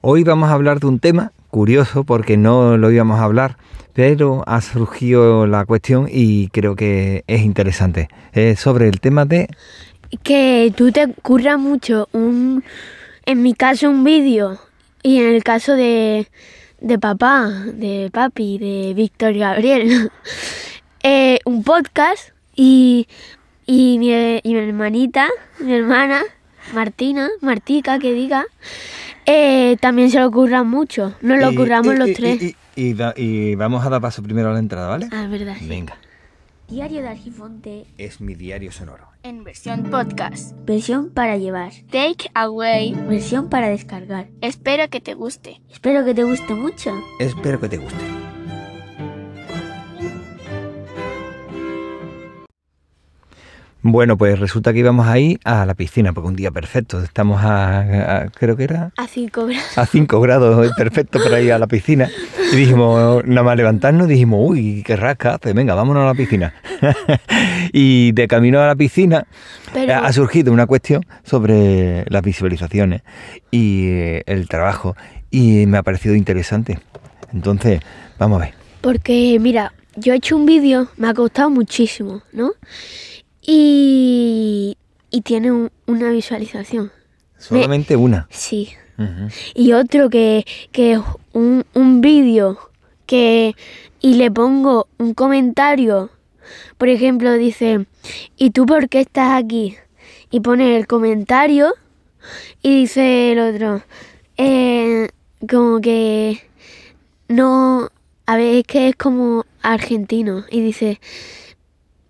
Hoy vamos a hablar de un tema curioso porque no lo íbamos a hablar, pero ha surgido la cuestión y creo que es interesante. Es sobre el tema de... Que tú te curras mucho. Un, en mi caso un vídeo. Y en el caso de, de papá, de papi, de Víctor Gabriel, eh, un podcast y, y, mi, y mi hermanita, mi hermana, Martina, Martica, que diga, eh, también se lo ocurran mucho. Nos lo y- curramos y- los y- tres. Y, y da- y vamos a dar paso primero a la entrada, ¿vale? ah, verdad. Venga. Diario de Argifonte, Es mi diario sonoro. en versión podcast. versión para llevar, Take away. versión para descargar. Espero que te guste. Espero que te guste mucho. Espero que te guste. Bueno, pues resulta que íbamos ahí a la piscina, porque un día perfecto. Estamos a, a- creo que era A 5 grados. a 5 grados, perfecto para ir a la piscina. Y dijimos, nada más levantarnos, dijimos, uy, qué rasca hace, venga, vámonos a la piscina. y de camino a la piscina Pero- ha surgido una cuestión sobre las visualizaciones y eh, el trabajo. Y me ha parecido interesante. Entonces, vamos a ver. Porque, mira, yo he hecho un vídeo, me ha costado muchísimo, ¿no? Y, y tiene un- una visualización. Solamente una. Sí. Y otro que, que es un, un vídeo que y le pongo un comentario. Por ejemplo, dice, ¿y tú por qué estás aquí? Y pone el comentario y dice el otro, eh, como que no, a ver, es que es como argentino. Y dice,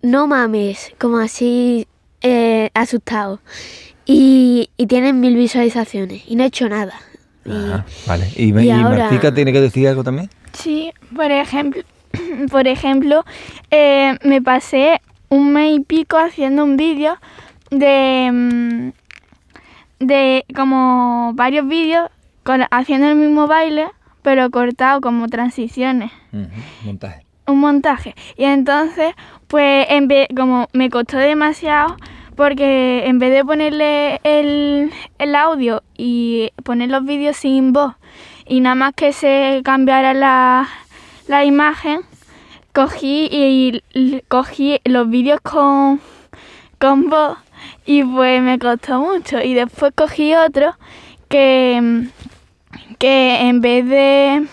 no mames, como así eh, asustado. Y, y tienen mil visualizaciones y no he hecho nada. Y- vale. ¿Y, y y ahora- Martica tiene que decir algo también? Sí, por ejemplo, por ejemplo eh, me pasé un mes y pico haciendo un vídeo de, mm, de como varios vídeos con- haciendo el mismo baile, pero cortado como transiciones. Montaje. Un montaje. Y entonces, pues, en vez, como me costó demasiado, porque en vez de ponerle el, el audio y poner los vídeos sin voz, y nada más que se cambiara la, la imagen, cogí y, cogí los vídeos con, con voz y pues me costó mucho. Y después cogí otro que, que en vez de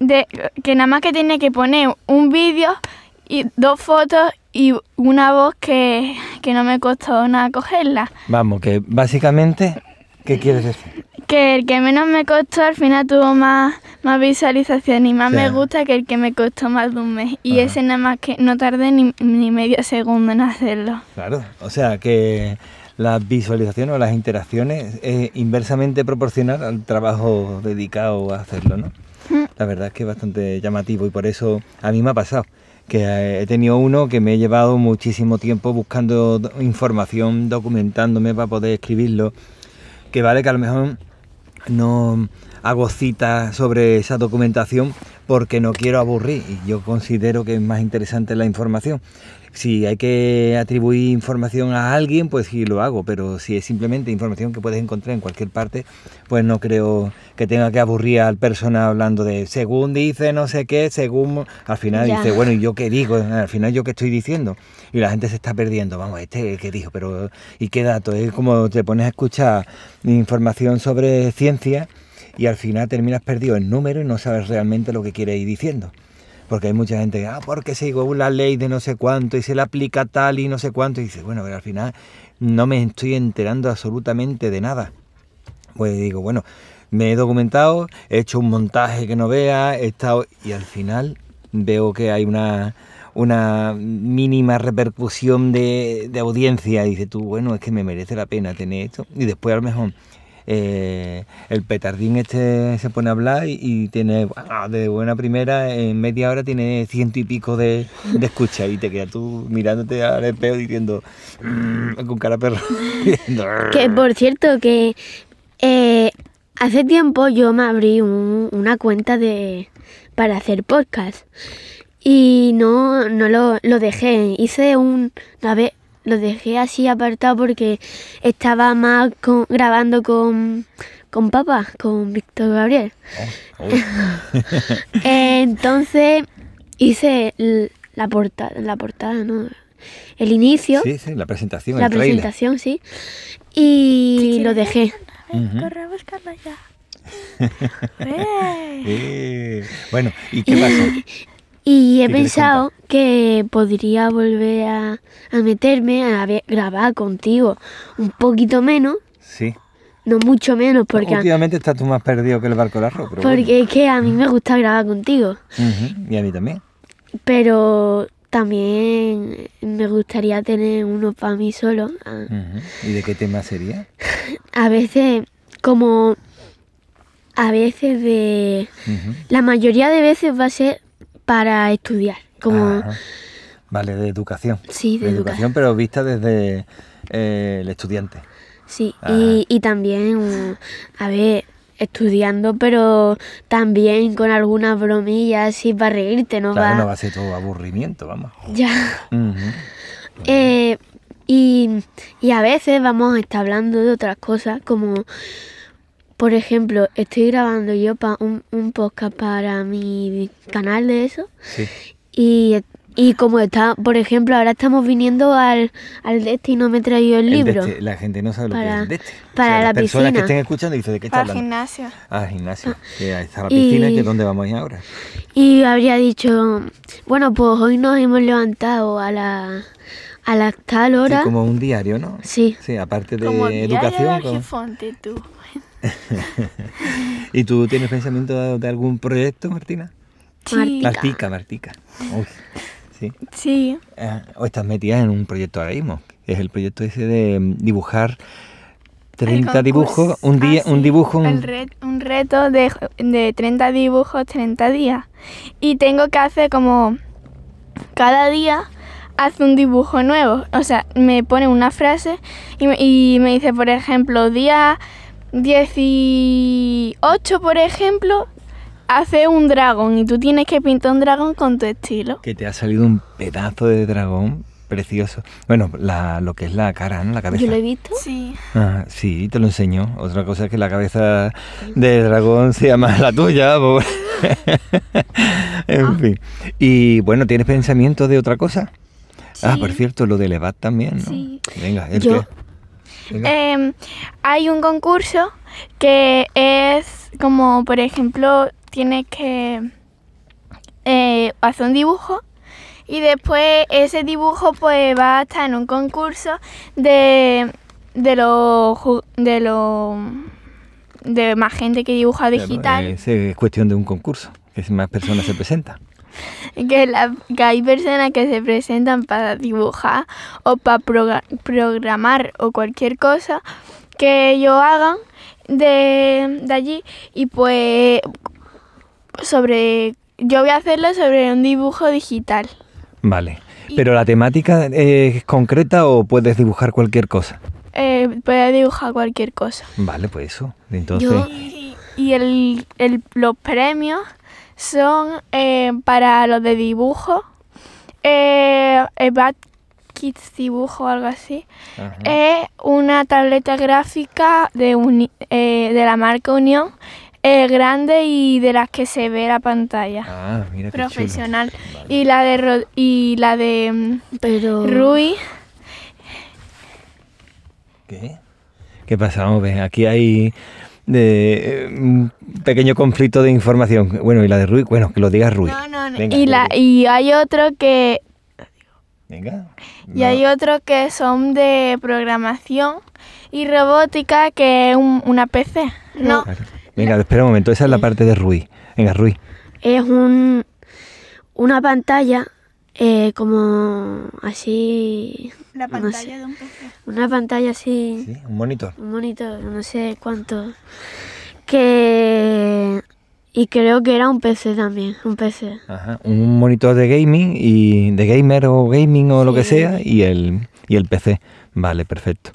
de que nada más que tiene que poner un vídeo y dos fotos y una voz que, que no me costó nada cogerla. Vamos, que básicamente, ¿qué quieres decir? Que el que menos me costó al final tuvo más, más visualización y más Sí. me gusta que el que me costó más de un mes. Y Ajá. ese nada más que no tardé ni, ni medio segundo en hacerlo. Claro, o sea que las visualizaciones o las interacciones es inversamente proporcional al trabajo dedicado a hacerlo, ¿no? La verdad es que es bastante llamativo y por eso a mí me ha pasado que eh, he tenido uno que me he llevado muchísimo tiempo buscando do- información, documentándome para poder escribirlo, que vale que a lo mejor no hago citas sobre esa documentación porque no quiero aburrir y yo considero que es más interesante la información. Si hay que atribuir información a alguien, pues sí lo hago, pero si es simplemente información que puedes encontrar en cualquier parte, pues no creo que tenga que aburrir al persona hablando de según dice no sé qué, según al final Ya. dice, bueno, ¿y yo qué digo? Al final yo qué estoy diciendo. Y la gente se está perdiendo, vamos, este qué dijo, pero ¿y qué dato? Es como te pones a escuchar información sobre ciencia y al final terminas perdido en números y no sabes realmente lo que quiere ir diciendo. Porque hay mucha gente que, ah, porque sigo la ley de no sé cuánto y se le aplica tal y no sé cuánto. Y dice, bueno, pero al final no me estoy enterando absolutamente de nada. Pues digo, bueno, me he documentado, he hecho un montaje que no vea, he estado. Y al final veo que hay una, una mínima repercusión de, de audiencia. Y dices tú, bueno, es que me merece la pena tener esto. Y después a lo mejor eh, el petardín este se pone a hablar y, tiene, ah, de buena primera, en media hora tiene ciento y pico de, de escucha y te quedas tú mirándote al espejo diciendo, "Mm", con cara perro. Que por cierto, que eh, hace tiempo yo me abrí un- una cuenta de para hacer podcast y no, no lo, lo dejé. Hice un. A ver, lo dejé así apartado porque estaba más con- grabando con, con papá, con Víctor Gabriel. Oh, oh. Entonces hice la portada, la portada, ¿no? El inicio, Sí, sí, la presentación, la el trailer. presentación, sí. Y lo dejé. Corre a buscarla ya. ¡Eh! Eh, Bueno, ¿y qué pasa? Y he ¿Qué quieres pensado que podría volver a, a meterme a ver- grabar contigo un poquito menos, Sí. no mucho menos, porque, Últimamente estás tú más perdido que el barco del arroz, pero bueno. porque es que a mí me gusta grabar contigo. Y a mí también. Pero también me gustaría tener uno para mí solo. A, Ujú. ¿Y de qué tema sería? a veces, como a veces de... La mayoría de veces va a ser para estudiar. Como... Ajá. Vale, de educación. Sí, de, De educación. educación, pero vista desde eh, el estudiante. Sí, Ajá. y, y también, mm, a ver, estudiando, pero también con algunas bromillas así para reírte, ¿no? Claro, va... no va a ser todo aburrimiento, vamos. Ya. Eh, y, y a veces vamos a estar hablando de otras cosas, como, por ejemplo, estoy grabando yo pa un, un podcast para mi canal de eso, Sí. y, y como está, por ejemplo, ahora estamos viniendo al, al de este y no me he traído el El libro. de este, la gente no sabe lo que es el de este. para la las personas que piscina. estén escuchando dicen de qué está Para el hablando. gimnasio. Ah, gimnasio. Que ahí está la Y- piscina, que es donde vamos a ir ahora. Y habría dicho, bueno, pues hoy nos hemos levantado a la, a la tal Sí, hora. como un diario, ¿no? Sí. Sí, aparte de Como diario educación. de con- Argifonte, tú. ¿Y tú tienes pensamiento de, algún proyecto, Martina? Sí. Martica. Martica. Uy, sí. Sí. Eh, o estás metida en un proyecto ahora mismo. Es el proyecto ese de mm, dibujar 30 El dibujos, un día, Ah, un sí, dibujo, un- el re- un reto de, de 30 dibujos, 30 días. Y tengo que hacer como cada día hace un dibujo nuevo. O sea, me pone una frase y me, y me dice, por ejemplo, día 18, por ejemplo, hace un dragón y tú tienes que pintar un dragón con tu estilo. que te ha salido un pedazo de dragón precioso. Bueno, la, lo que es la cara, ¿no? La cabeza. Yo lo he visto. Sí. Ah, sí, te lo enseño. Otra cosa es que la cabeza de dragón sea más la tuya. en fin. Y bueno, ¿tienes pensamiento de otra cosa? Ah, por cierto, lo de Levat también, ¿no? Sí. Venga, ¿el Yo-? Em, hay un concurso que es como, por ejemplo, tienes que eh, hacer un dibujo y después ese dibujo pues va a estar en un concurso de de lo ju- de lo de más gente que dibuja digital eh, es cuestión de un concurso, que más personas se presentan. Que, la- que hay personas que se presentan para dibujar o para proga- programar o cualquier cosa que ellos hagan de, de allí y pues sobre yo voy a hacerlo sobre un dibujo digital Vale. Pero la temática es concreta o puedes dibujar cualquier cosa. eh, puede dibujar cualquier cosa Vale, pues eso. Entonces, Yo- y, y el, el- los premios son eh, para los de dibujo eh, eh, Bad Kids dibujo o algo así. Es una tableta gráfica de, uni- eh, de la marca Unión, eh, grande y de las que se ve la pantalla. Ah, mira qué chulo. profesional. Y la de Ro- y la de mm, Pero. Rui, ¿Qué? ¿Qué pasa? Vamos a ver, aquí hay de, eh, un pequeño conflicto de información. Bueno, y la de Rui, bueno, que lo diga Rui. No, no, no. Venga, y, la, y hay otro que Venga. y No. hay otro que son de programación y robótica que es un- una PC. No, Claro. Venga, espera un momento, esa es la parte de Rui. Venga, Rui. Es un, una pantalla eh, como así. la no pantalla sé. de un PC. Una pantalla así. Sí, un monitor. Un monitor, no sé cuánto. Que. Y creo que era un PC también, un PC. Ajá. Un monitor de gaming y de gamer o gaming o lo que sea y el, y el PC. Vale, perfecto.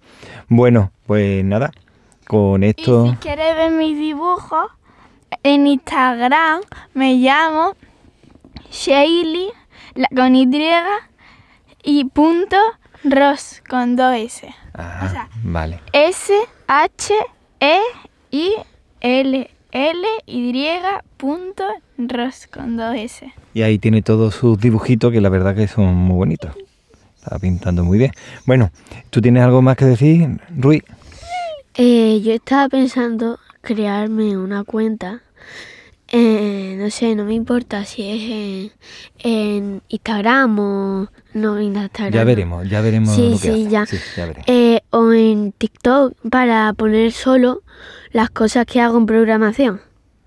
Bueno, pues nada, con Y esto... si quieres ver mis dibujos, en Instagram me llamo Shailey la- con Y y punto Ross con dos S. Ajá, sea, vale. S H E I L L Y punto Ross con dos S. Y ahí tiene todos sus dibujitos que la verdad que son muy bonitos. Está pintando muy bien. Bueno, ¿tú tienes algo más que decir, Rui? Eh, yo estaba pensando crearme una cuenta. Eh, no sé, no me importa si es en, en Instagram o no en Instagram. Ya veremos, ya veremos Sí, lo que sí, hace. ya. Sí, ya veremos. Eh, o en TikTok para poner solo las cosas que hago en programación.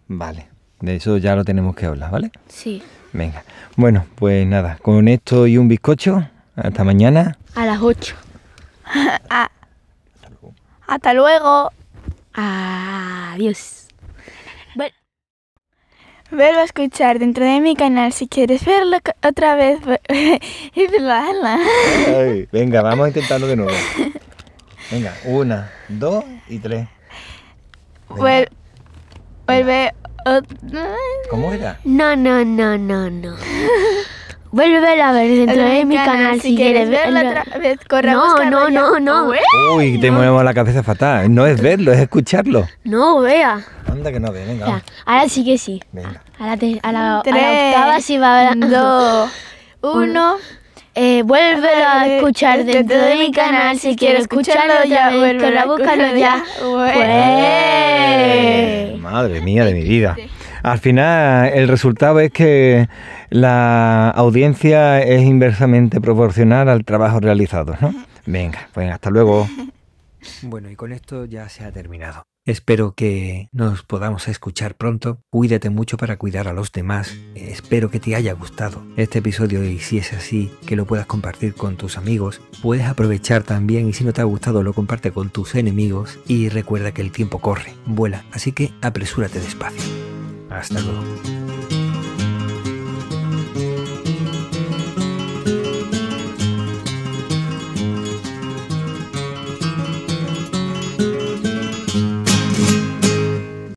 Vale, de eso ya lo tenemos que hablar, ¿vale? Sí. Venga. Bueno, pues nada, con esto y un bizcocho, hasta mañana. A las 8. Hasta luego. Adiós. Vuelvo a escuchar dentro de mi canal si quieres verlo otra vez. y Ay, venga, vamos a intentarlo de nuevo. Venga, una, dos y tres. Vuelve. ot- ¿Cómo era? No, no, no, no, no. Vuelve a ver dentro de mi canal si quieres verlo otra vez. Corre a No, buscarlo no, no, no. Uy, te movemos la cabeza fatal. No es verlo, es escucharlo. No, vea. Anda que no ve, venga. Ahora sí que sí. Venga. A la, te- a la, a la Tres, octava sí va a Dos. Uno. Eh, vuélvelo a escuchar dentro de mi canal si quieres escucharlo ya, vuelve a buscarlo ya. Pues. Madre mía de mi vida. Al final, el resultado es que la audiencia es inversamente proporcional al trabajo realizado, ¿no? Venga, pues hasta luego. Bueno, y con esto ya se ha terminado. Espero que nos podamos escuchar pronto. Cuídate mucho para cuidar a los demás. Espero que te haya gustado este episodio y si es así, que lo puedas compartir con tus amigos. Puedes aprovechar también y si no te ha gustado lo comparte con tus enemigos y recuerda que el tiempo corre, vuela, así que apresúrate despacio. Hasta luego.